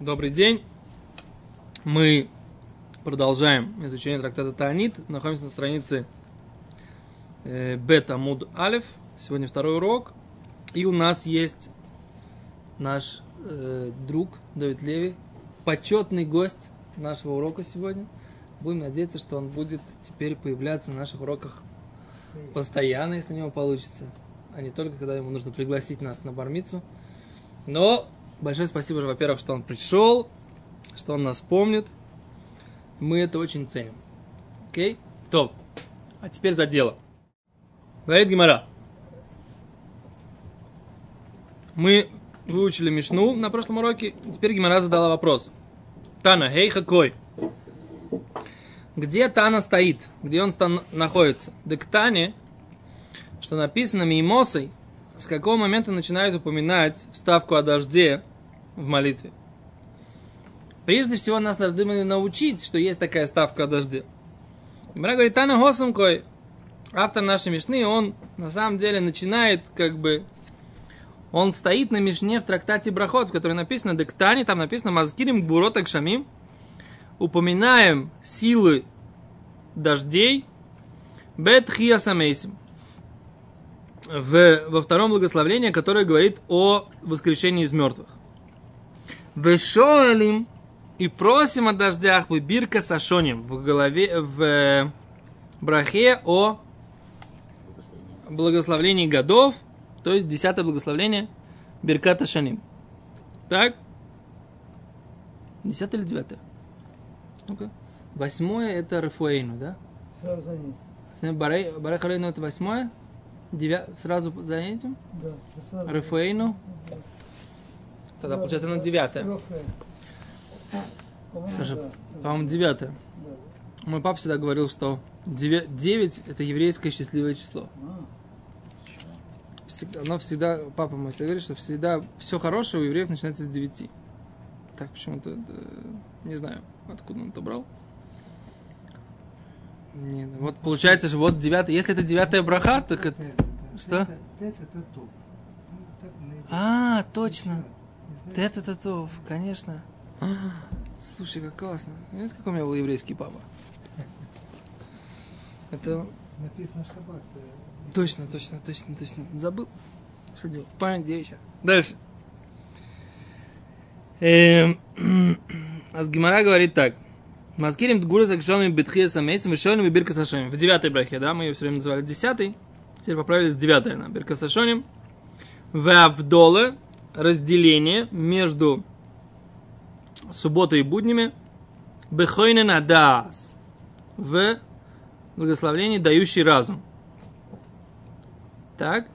Добрый день. Мы продолжаем изучение трактата Таанит. Находимся на странице э, Бет Амуд Алев. Сегодня второй урок. И у нас есть наш э, друг Давид Леви, почетный гость нашего урока сегодня. Будем надеяться, что он будет теперь появляться на наших уроках постоянно, если у него получится, а не только когда ему нужно пригласить нас на бармицу. Но Большое спасибо во-первых, что он пришел, что он нас помнит. Мы это очень ценим. Окей? Топ. А теперь за дело. Говорит Гимара. Мы выучили Мишну на прошлом уроке. Теперь Гимара задала вопрос. Тана, хей, какой? Где Тана стоит? Где он стан- находится? Да к Тане, что написано Мимосой, с какого момента начинают упоминать вставку о дожде в молитве. Прежде всего, нас должны научить, что есть такая ставка о дожде. Гимара говорит, Тана Хосумкой, автор нашей Мишны, он на самом деле начинает как бы он стоит на Мишне в трактате Брахот, в которой написано Дектани, там написано Мазкирим Гвуротак Шамим. Упоминаем силы дождей. Бет Хиасамейсим. В, во втором благословении, которое говорит о воскрешении из мертвых. Вешоэлим и просим о дождях бы бирка сашоним в голове в брахе о благословении годов, то есть десятое благословение Бирката Шаним. Так? Десятое или девятое? Ну-ка. Восьмое это Рафуэйну, да? Сразу за ним. Барахалейну это восьмое? Девя... Сразу за этим? Да. Рафуэйну? Тогда получается оно девятое. По-моему, Даже, да. По-моему, девятое. Мой папа всегда говорил, что деве- девять это еврейское счастливое число. А, Всегда, оно всегда, папа мой всегда говорит, что всегда все хорошее у евреев начинается с девяти. Так почему-то, не знаю, откуда он это брал. Не, да, вот получается же, вот девятое, если это девятая браха, так это... Что? Ну, А, точно. Из-за Тет Татов, конечно. Слушай, как классно. Видите, какой у меня был еврейский папа? Это Написано шаббат. э, Точно, точно, точно, точно. Забыл. Что делать? Память девичья. Дальше. Эм, А с Гимара говорит так. Маскирим гура закшоми битхия самейсим вишоним и бирка сашоним. В девятой брахе, да? Мы ее все время называли десятой. Теперь поправили с девятой на бирка сашоним. В Авдоле разделение между субботой и буднями. Бехойнен адас. В благословении дающий разум. Так.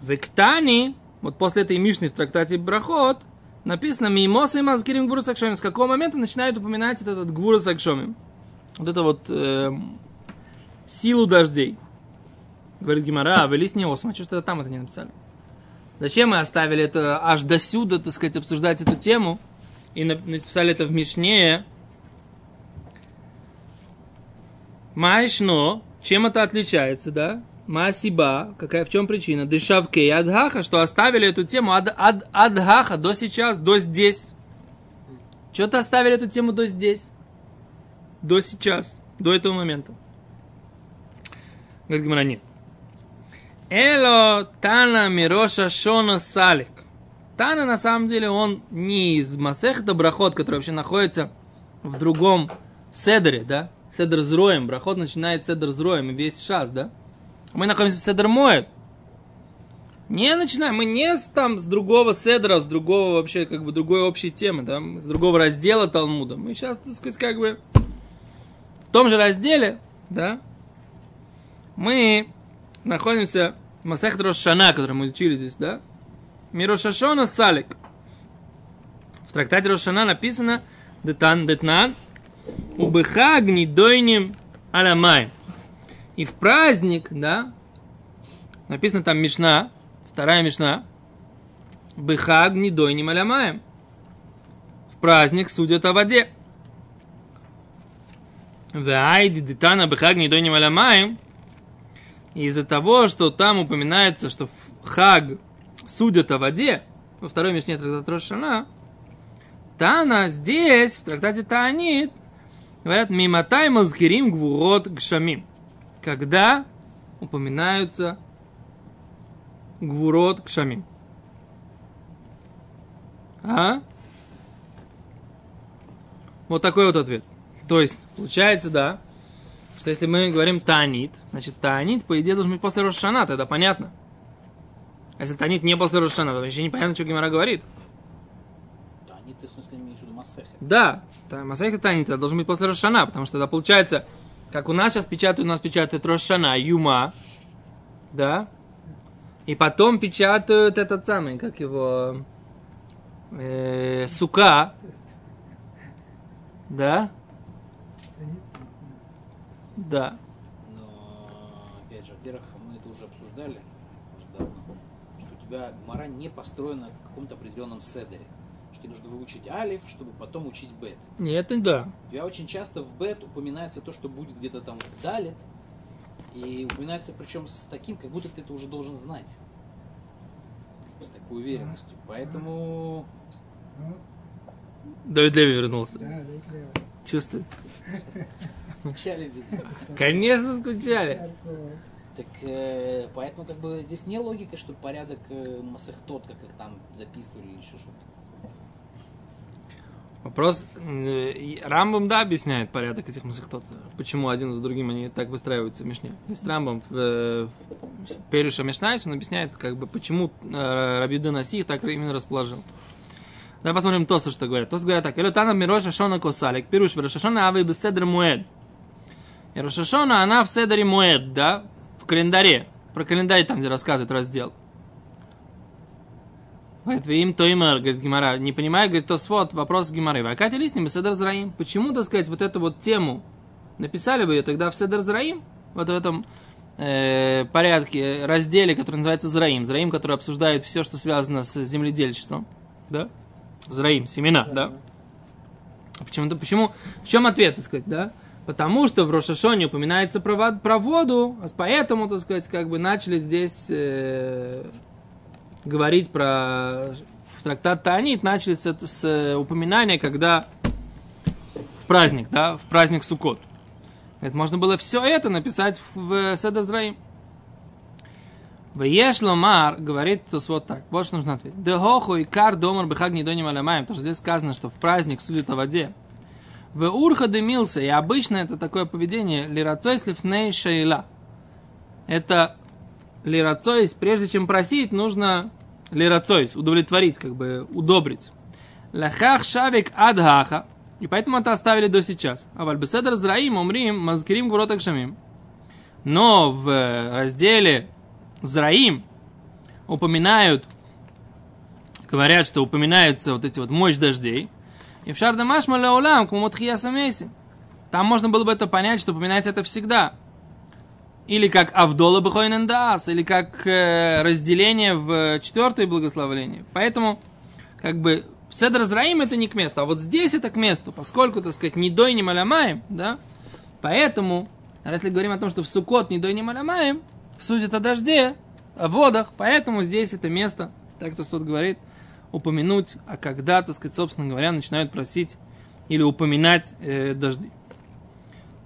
В Иктане, вот после этой Мишны в трактате Брахот, написано Мимоса и Мазкирим Гвура Сакшомим. С какого момента начинают упоминать вот этот Гвура Сакшомим? Вот это вот эм, силу дождей. Говорит Гимара, а велись не осма. Что что там это не написали? Зачем мы оставили это аж до сюда, так сказать, обсуждать эту тему? И на- написали это в Мишне. Майшно, чем это отличается, да? Масиба, какая, в чем причина? Дышавке и адгаха, что оставили эту тему ад, ад, адгаха до сейчас, до здесь. Что-то оставили эту тему до здесь. До сейчас, до этого момента. Говорит нет. Эло Тана Мироша Шона Салик. Тана, на самом деле, он не из Масехта Брахот, который вообще находится в другом Седере, да? Седер с Роем. Брахот начинает Седер с Роем и весь шас, да? Мы находимся в Седер Моет. Не начинаем, мы не с, там с другого седра, с другого вообще, как бы, другой общей темы, да, с другого раздела Талмуда. Мы сейчас, так сказать, как бы в том же разделе, да, мы находимся Масехт Рошана, который мы учили здесь, да, Мирошашона Салик. В трактате Рошана написано Детан Детнан Убыха гнидойним аламай. И в праздник, да, написано там Мишна, вторая Мишна, Быха гнидойним аламаем. В праздник судят о воде. Вайди детана быха гнидойним аламаем. Из-за того, что там упоминается, что хаг судят о воде, во второй Мишне Трактат Рошана, Тана здесь, в трактате Таанит, говорят, миматай мазкирим гвурот гшамим. Когда упоминаются гвурот гшамим. А? Вот такой вот ответ. То есть, получается, да, что если мы говорим Таанит, значит, Таанит, по идее, должен быть после Рошана, тогда понятно. А если Таанит не после Рошана, то вообще непонятно, что Гимара говорит. Таанит, ты в смысле имеешь в виду Масехет? Да, Масехет Таанит это должен быть после Рошана, потому что тогда получается, как у нас сейчас печатают, у нас печатают Рошана, Юма, да, и потом печатают этот самый, как его, э, Сука, да, да, Но, опять же, во-первых, мы это уже обсуждали уже давно, что у тебя Мара не построена в каком-то определенном седере. Что тебе нужно выучить алиф, чтобы потом учить бет. нет, не да, У тебя очень часто в бет упоминается то, что будет где-то там в далит, и упоминается причем с таким, как будто ты это уже должен знать. С такой уверенностью. Поэтому Давид Леви вернулся, да, да, да. чувствуете? Вначале без Конечно, скучали. Так э, поэтому как бы здесь не логика, что порядок э, מסכתות, как их там записывали или еще что-то. Вопрос, э, Рамбам, да, объясняет порядок этих מסכתות. Почему один за другим они так выстраиваются в Мишне. Есть Рамбам в, э, в פירוש המשניות, он объясняет, как бы, почему э, Раби Йеуда Наси их так именно расположил. Давай посмотрим Тоса, что говорят. Тос говорят так. Элютана Мироша Шона Косалик. Пируш Рошашона Авы Беседр Муэд. И Рошашона, она в Седре Муэд, да, в календаре. Про календарь там, где рассказывает раздел. Говорит, им то имер, говорит Гимара, не понимаю, говорит, то свод, вопрос Гимары. Вакати листни Беседр Зраим. Почему, так сказать, вот эту вот тему написали бы ее тогда в Седр Зраим, вот в этом э, порядке, разделе, который называется Зраим. Зраим, который обсуждает все, что связано с земледельчеством. Да? Зраим, семена, да? А Почему-то, почему, в чем ответ, так сказать, да? Потому что в Рошашоне упоминается про, про воду, а поэтому, так сказать, как бы начали здесь э, говорить про в трактат Таанит, начали с, с упоминания, когда в праздник, да, в праздник Суккот. Это можно было все это написать в, в Седазраим. Веш ломар, говорит Тос вот так, вот что нужно ответить. Дехоху и кар домар бехаг не доним алямаем, потому что здесь сказано, что в праздник судят о воде. В урха дымился, и обычно это такое поведение лирацой слифней шейла. Это лирацой, прежде чем просить, нужно лирацой, удовлетворить, как бы удобрить. Лахах шавик адхаха. И поэтому это оставили до сейчас. А вальбеседр зраим умрим мазкирим гуротак шамим. Но в разделе Зраим упоминают, говорят, что упоминаются вот эти вот мощь дождей. И в Шардамашма Леолам, Кумутхия Самеси. Там можно было бы это понять, что упоминается это всегда. Или как Авдола Бехойнен Даас, или как э, разделение в четвертое благословление. Поэтому, как бы, Седр Зраим это не к месту, а вот здесь это к месту, поскольку, так сказать, не дой, не малямаем, да, поэтому, если говорим о том, что в Сукот не дой, не малямаем, судят о дожде, о водах, поэтому здесь это место, так кто суд говорит, упомянуть, а когда, так сказать, собственно говоря, начинают просить или упоминать э, дожди.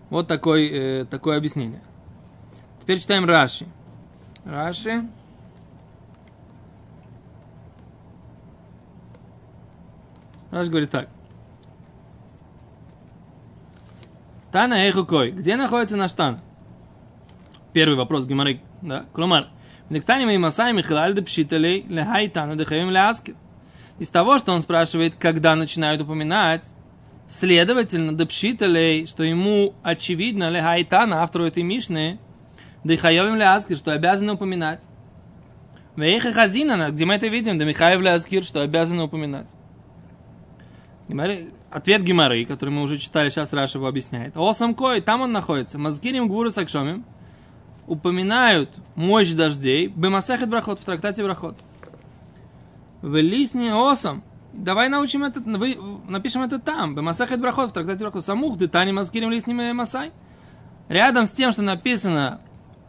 Вот такой, э, такое объяснение. Теперь читаем Раши. Раши. Раши говорит так. Тана Эхукой. Где находится наш Тан? Первый вопрос Гимары. Да? Клумар. Нектани мы Михалаль де Пшиталей Лехай Тана Дехаим Ляскин. Из того, что он спрашивает, когда начинают упоминать, следовательно, Депшиталей, что ему очевидно, Лехай Тана, автору этой Мишны, Дехаевим Ляскин, что обязаны упоминать. Вейха Хазинана, где мы это видим, да Михаев Ляскир, что обязаны упоминать. Ответ Гимары, который мы уже читали, сейчас Раша его объясняет. Осам Кой, там он находится. Мазгирим Гуру Сакшомим упоминают мощь дождей. Бемасахет Брахот в трактате Брахот. В лисне Осам. Давай научим это, вы, напишем это там. Бемасахет Брахот в трактате Брахот. Самух, дытани Мазгирим лисним Масай. Рядом с тем, что написано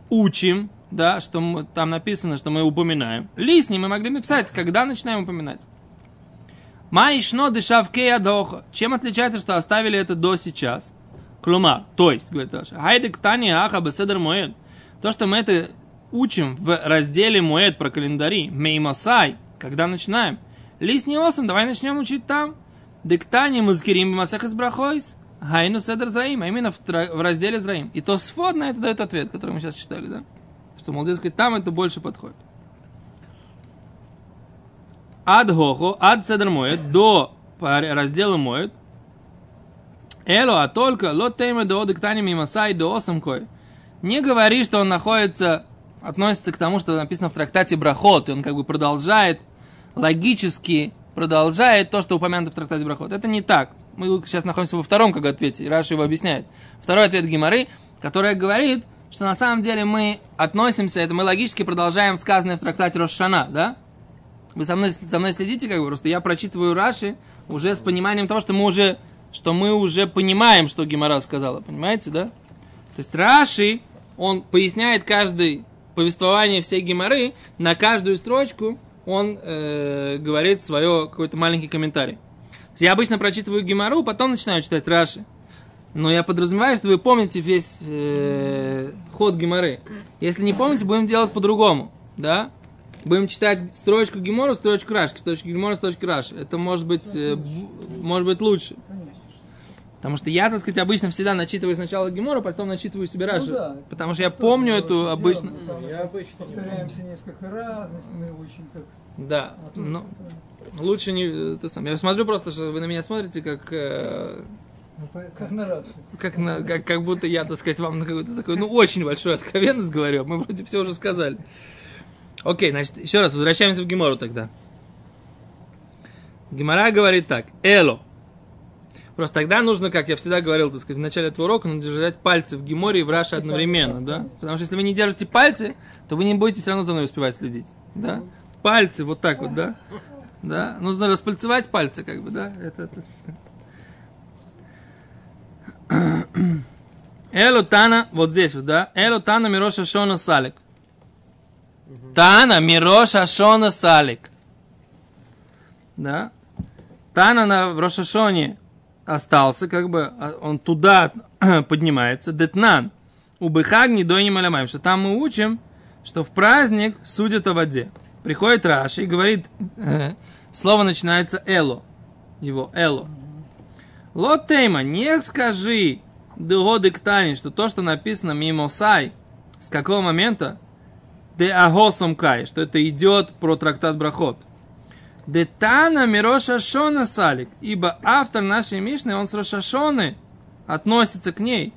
учим, да, что мы- там написано, что мы упоминаем. Лисни мы могли написать, когда начинаем упоминать. Маишно дешавкея доха. Чем отличается, что оставили это до сейчас? Клумар, то есть, говорит Раша, хайдек тани аха беседер моед. То, что мы это учим в разделе Моэд про календари, Меймасай, когда начинаем. Лист не осом, давай начнем учить там. Диктани музкирим масах из брахойс. Хайну седер зраим, а именно в, в разделе зраим. И то свод на это дает ответ, который мы сейчас читали, да? Что, мол, дескать, там это больше подходит. Ад хохо, ад седер моет, до раздела моет. Эло, а только лот тейме до диктани мимасай до осам кой. Не говори, что он находится, относится к тому, что написано в трактате Брахот, и он как бы продолжает, логически продолжает то, что упомянуто в трактате Брахот. Это не так. Мы сейчас находимся во втором как ответе, и Раша его объясняет. Второй ответ Гимары, которая говорит, что на самом деле мы относимся, это мы логически продолжаем сказанное в трактате Рошана, да? Вы со мной, со мной следите, как бы, просто я прочитываю Раши уже с пониманием того, что мы уже, что мы уже понимаем, что Гимара сказала, понимаете, да? То есть Раши, он поясняет каждое повествование всей Гимары, на каждую строчку он э, говорит свое какой-то маленький комментарий. Я обычно прочитываю Гимару, потом начинаю читать Раши. Но я подразумеваю, что вы помните весь э, ход Гимары. Если не помните, будем делать по-другому, да? Будем читать строчку Гимора, строчку Раши, строчку Гимора, строчку Раши. Это может быть, э, может быть лучше. Потому что я, так сказать, обычно всегда начитываю сначала Гимора, потом начитываю себе Раши. да. Потому что я помню эту обычно... Я обычно Повторяемся несколько раз, если мы очень так... Да, а тут ну, это лучше не... Ты сам. Я смотрю просто, что вы на меня смотрите, как... э, Ну, Как на Раши. как, на, как, как будто я, так сказать, вам на какую-то такую, ну, очень большую откровенность говорю. Мы вроде все уже сказали. Окей, значит, еще раз, возвращаемся в Гемору тогда. Гемора говорит так. Эло. Просто тогда нужно, как я всегда говорил, так сказать, в начале этого урока, нужно держать пальцы в Геморе и в Раше одновременно, да? Потому что если вы не держите пальцы, то вы не будете все равно за мной успевать следить, да? Пальцы вот так вот, да? Да? Нужно распальцевать пальцы, как бы, да? Это, это- Эло Тана, вот здесь вот, да? Эло Тана Мироша Шона Салик. Тана Мироша Шона Салик. Да? Тана на Рошашоне остался, как бы, а он туда поднимается. Детнан. У Бехагни до Малямаем. Что там мы учим, что в праздник судят о воде. Приходит Раши и говорит, э, слово начинается Эло. Его Эло. Лот Тейма, не скажи Дегоды Ктани, что то, что написано Мимосай, с какого момента? Де Агосом Кай, что это идет про трактат Брахот. Де Тана Мироша Шона Салик, ибо автор нашей Мишны, он с Рошашоны относится к ней.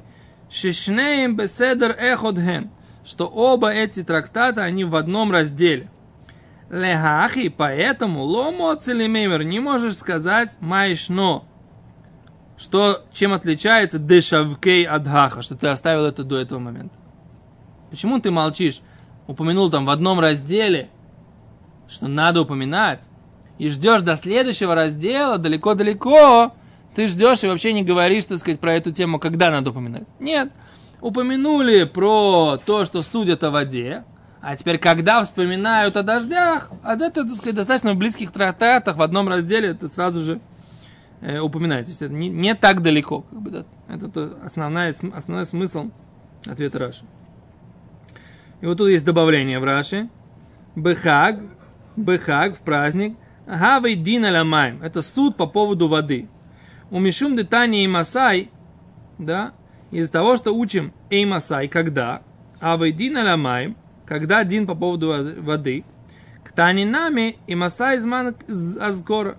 Шишнеем Беседер Эходген, что оба эти трактата, они в одном разделе. Лехахи, поэтому ломо целимеймер, не можешь сказать майшно, что, чем отличается дешавкей адхаха, что ты оставил это до этого момента. Почему ты молчишь? Упомянул там в одном разделе, что надо упоминать, и ждешь до следующего раздела, далеко-далеко, ты ждешь и вообще не говоришь, так сказать, про эту тему, когда надо упоминать. Нет. Упомянули про то, что судят о воде, а теперь, когда вспоминают о дождях, а это, так сказать, достаточно в близких трактатах, в одном разделе это сразу же э, упоминает. То есть это не, не так далеко. Как бы, да. Это то основная, основной смысл ответа Раши. И вот тут есть добавление в Раши. Бехаг, Бехаг в праздник. Гавей дин аламаем. Это суд по поводу воды. У Мишум детани и Масай, да, из-за того, что учим Эй Масай, когда, Авей дин аламаем, когда дин по поводу воды- к Танинами и Масай зман азгора.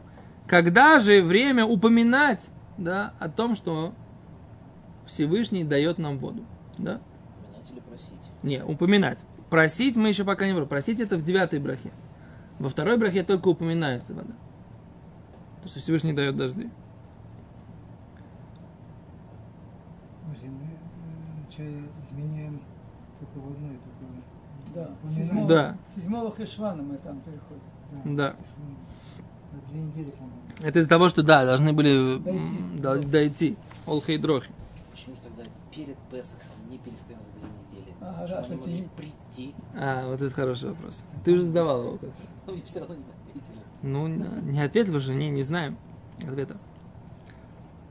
Когда же время упоминать, да, о том, что Всевышний дает нам воду, да? Упоминать или просить? Не, упоминать. Просить мы еще пока не говорим. Просить это в девятой брахе. Во второй брахе только упоминается вода. То, что Всевышний дает дожди. Подожди, мы э, вначале изменяем только в одной, только Да. Седьмого, Да. седьмого Хешвана мы там переходим. да, Да. на две недели, по-моему. Это из-за того, что да, должны были Дойти. м, до- дойти. Олхей дрохи. Почему же тогда перед Песохом не перестаем за две недели? Ага, раз они могли прийти, А, вот это хороший вопрос. Ты уже задавал его как-то. но мне все равно не ответили. Ну, не ответил уже, не, не знаем ответа.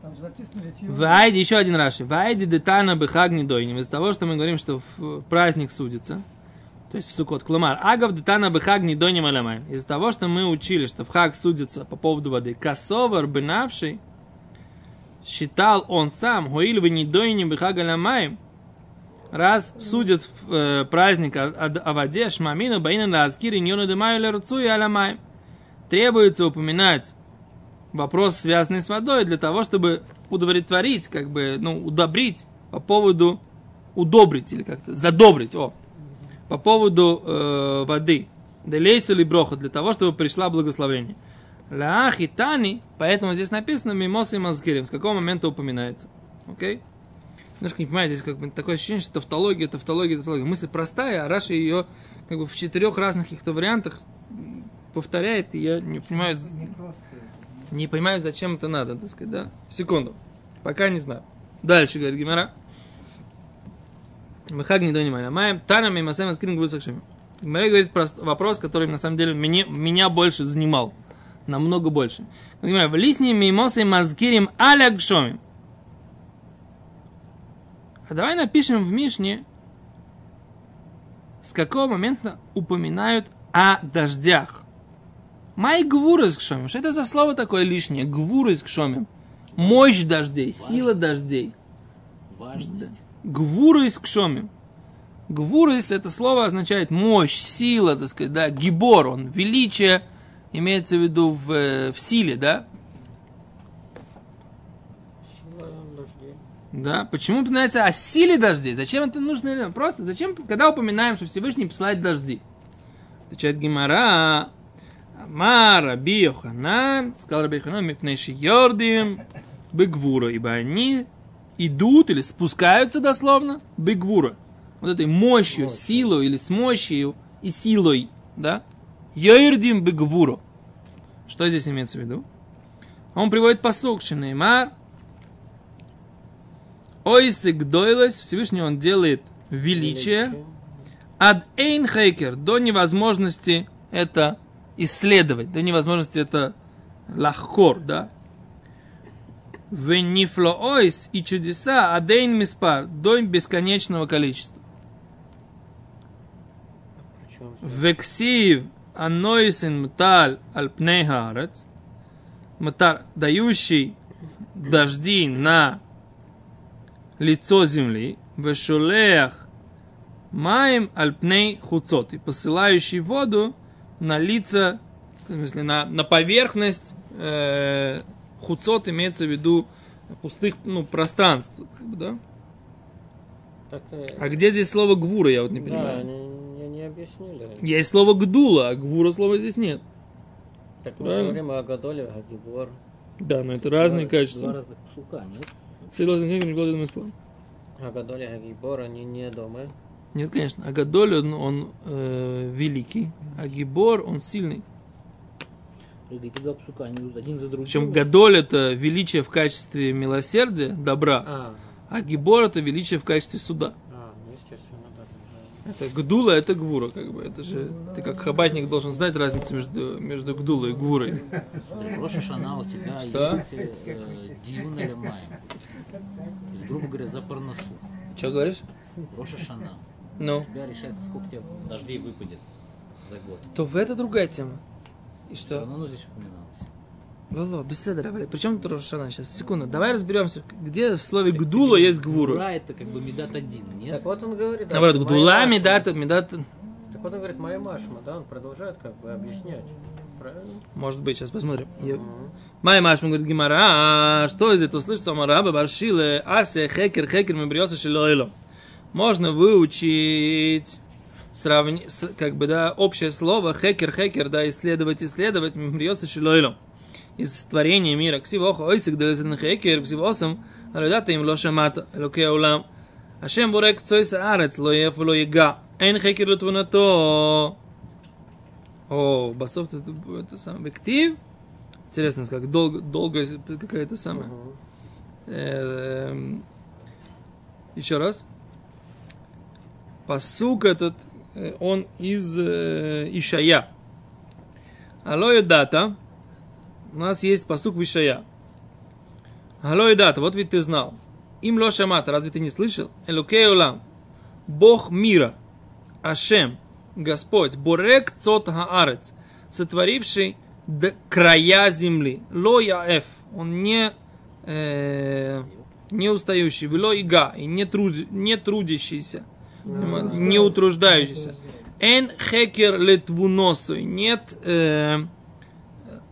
Там же написано Лефи. Вайди, еще один Раши. Вайди детана бехаг недойним. Из того, что мы говорим, что в праздник судится, то есть в Сукот. Клумар. Агав детана бехаг недойним аламай. Из того, что мы учили, что в хаг судится по поводу воды. Косовар бенавший считал он сам, хоиль вы недойним бехаг аламай, раз судят э, праздник о, о- о воде, шмамину, баина лазкири, ньону демаю лерцу и аламай. Требуется упоминать вопрос, связанный с водой, для того, чтобы удовлетворить, как бы, ну, удобрить по поводу, удобрить или как-то, задобрить, о, по поводу э, воды. Делейсу или броха, для того, чтобы пришла благословение. Лаах и тани, поэтому здесь написано мимоса и мазкирим, с какого момента упоминается. Окей? Немножко не понимаете, здесь как бы такое ощущение, что тавтология, тавтология, тавтология. Мысль простая, а Раша ее как бы в четырех разных каких-то вариантах повторяет, и я не понимаю, Не понимаю, зачем это надо, так сказать, да? Секунду. Пока не знаю. Дальше, говорит Гимара. Махаг не донимай. Маем танами масем аскрин гвусакшами. Гимара говорит про вопрос, который на самом деле меня, меня больше занимал. Намного больше. Гимара, в лисне мимосы мазкирим аля гшомим. А давай напишем в Мишне, с какого момента упоминают о дождях. Май гвурыз кшомим. Что это за слово такое лишнее? Гвурыз кшомим. Мощь дождей, сила дождей. Важность. Гвурыз кшомим. Гвурыз это слово означает мощь, сила, так сказать, да, гибор, он величие, имеется в виду в, э, в силе, да? Сила дождей. Да, почему упоминается о силе дождей? Зачем это нужно? Просто зачем, когда упоминаем, что Всевышний посылает дожди? Отвечает Гимара. Амар Раби Йоханан, сказал Раби Йоханан, мифнейши йордим, бегвура, ибо они идут или спускаются дословно, бегвура. Вот этой мощью, Мощью. силой или с мощью и силой, да? Йордим бегвура. Что здесь имеется в виду? Он приводит посук, Шинеймар, Ойсик дойлось, Всевышний он делает величие, ад эйн хейкер, до невозможности это исследовать, до невозможности это лахкор, да. Венифло ойс и чудеса адейн миспар, до бесконечного количества. Вексив анойсин мталь альпней мтар, дающий дожди на лицо земли, вешулеях маем альпней хуцот, и посылающий воду на лица, в смысле, на, на поверхность э, хуцот имеется в виду пустых ну, пространств, как бы, да? так, э, А где здесь слово гвура, я вот не да, понимаю. они не, не объяснили. Есть слово гдула, а гвура слова здесь нет. Так мы Правильно. говорим о Гадоле, о Гибор. Да, но это разные Два- качества. Два разных псука, нет? Серьезно, не говорю, не спорю. О Гадоле, о Гибор, они не дома. Нет, конечно. А Гадоль, он, он, э, великий, а Гибор, он сильный. Эти два псука, они идут один за другим. Причем Гадоль это величие в качестве милосердия, добра, А, а Гибор это величие в качестве суда. а, ну естественно. Это Гдула, это Гвура, как бы. Это же ты как хабатник должен знать разницу между, между Гдулой и Гвурой. Роша Шана у тебя Что? есть э, Диюн или Майм. Грубо говоря, за парносу. Что говоришь? Роша Шана. Ну. У тебя решается, сколько тебе дождей выпадет за год. То в это другая тема. И Все что? равно оно здесь упоминалось. Лоло, беседа, Причем тут Рошана? Сейчас, секунду. Давай разберемся, где в слове Гдула есть Гвура. Гура это как бы медат один, нет? Так вот он говорит. да, Наоборот, Гдула. Медат, Медат, Так вот он говорит, моя Машма, да, он продолжает как бы объяснять. Правильно? может быть, сейчас посмотрим. Я-. Май Машма говорит Гимара, а что из этого слышится? Амараба Баршиле, Асе, Хекер, Хекер, Мебриоса, Шилоило. Можно выучить сравни, как бы, да, общее слово хекер, хекер, да, исследовать, исследовать, мембриоса шилойлом. Из творения мира. Ксивоха ойсик хекер, ксивосам, алюдата им ло шамата, элокей аулам. Ашем борек цойса арец, ло еф ло ега. Эн хекер лутванато. О, басов это, это самое. Бектив. Интересно, как долго, долго какая-то самая. Эм, Еще раз. Посук этот, э, он из э, Ишая. Алло дата. У нас есть посук Вишая. Алло дата, вот ведь ты знал. Им ло шамата, разве ты не слышал? Элукей улам. Бог мира. Ашем. Господь. Борек цот хаарец. Сотворивший д- края земли. Ло яэф. Он не, э, не устающий. Вело ига. И не, труд- не трудящийся. Не утруждающийся. Эн хекер летвуносу. Нет э,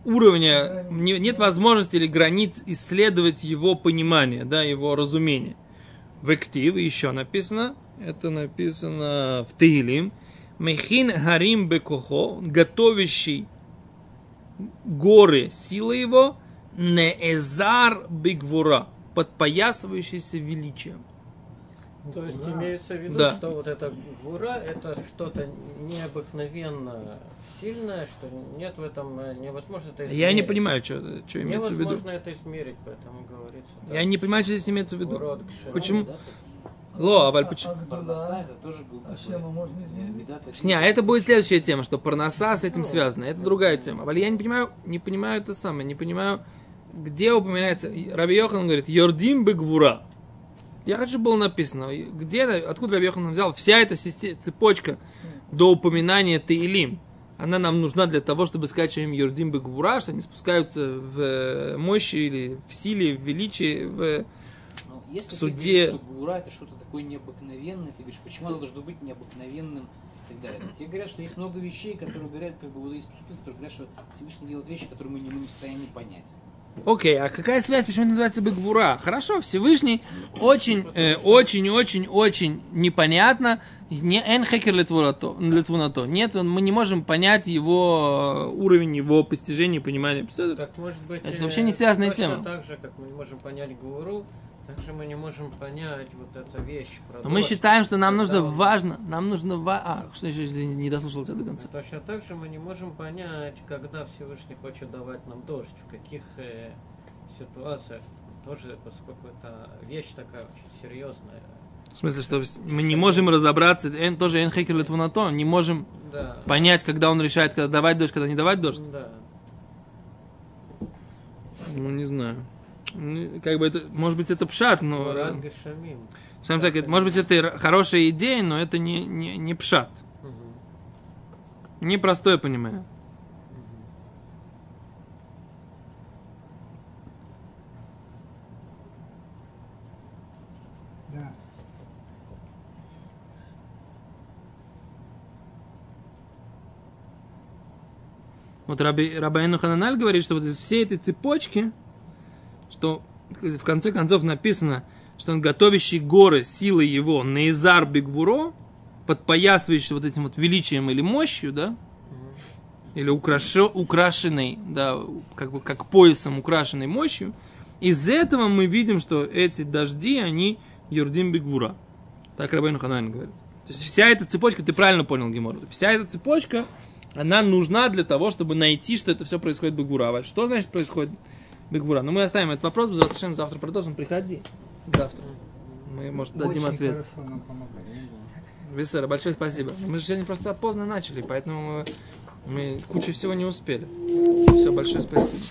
уровня, не- нет возможности или границ исследовать его понимание, да, его разумение. В актив еще написано, это написано в Таилим, Мехин Харим Бекохо, готовящий горы силы его, Неэзар Бигвура, подпоясывающийся величием. То есть имеется в виду, Да. что вот эта гура это что-то необыкновенно сильное, что нет в этом э, невозможно это измерить. Я не понимаю, что, что имеется в виду. Невозможно это измерить, поэтому говорится. Я не понимаю, что здесь имеется в виду. Почему? Да, Ло, а почему? Парноса это тоже А э, Не, а это будет следующая тема, что парноса с этим связана. Это другая тема. Але я не понимаю, не понимаю это самое, не понимаю, где упоминается. Раби Йохан говорит, Йордим бегвура. Я хочу, было написано, где, откуда Раби Йохан взял вся эта система, цепочка до упоминания Таилим. Она нам нужна для того, чтобы сказать, что им Йордим бегвура, что они спускаются в э, мощи или в силе, в величии, в... Ну, если в суде- что гура это что-то такое необыкновенное, ты говоришь, почему оно должно быть необыкновенным и так далее. Тебе говорят, что есть много вещей, которые говорят, как бы вот есть псуки, которые говорят, что Всевышний делает вещи, которые мы не, мы не в состоянии понять. Окей, а какая связь, почему это называется Бегвура? Хорошо, Всевышний очень, э, очень, очень, очень непонятно. Не энхекер литвунато. Нет, он- мы не можем понять его э, уровень, его постижения и понимания. Так может быть... Это э, вообще не связанная точно тема. так же, как мы не можем понять гуру, так же мы не можем понять вот эту вещь про Но мы считаем, что нам нужно он- важно, нам нужно ва... А, что еще, если не дослушал тебя до конца? Точно так же мы не можем понять, когда Всевышний хочет давать нам дождь, в каких э, ситуациях. Тоже, поскольку это вещь такая очень серьезная. В смысле, что мы не можем разобраться, эн- тоже энхекер литвунато, не можем Да. понять, когда он решает, когда давать дождь, когда не давать дождь. Да. Ну, не знаю. Ну, Как бы это, может быть, это пшат, но... Мурат Гашамим. Скажем так, это, может быть, это хорошая идея, но это не, не, не пшат. Мгм. Непростое понимание. Да. Вот Раби, Рабайну Хананаль говорит, что вот из всей этой цепочки, что в конце концов написано, что он готовящий горы силой его, Нейзар Бигбуро, подпоясывающий вот этим вот величием или мощью, да, или украшо, украшенной, да, как бы как поясом украшенной мощью, из этого мы видим, что эти дожди, они יורדים בגבורה. Так Рабейну Хананель говорит. То есть вся эта цепочка, ты правильно понял, Гемору, вся эта цепочка, она нужна для того, чтобы найти, что это все происходит בגבורה. А Что значит происходит בגבורה? Ну, мы оставим этот вопрос, завтра, завтра продолжим, приходи. Завтра. Мы, может, дадим Очень ответ. Весера, большое спасибо. Мы же сегодня просто поздно начали, поэтому мы кучу всего не успели. Все, большое спасибо.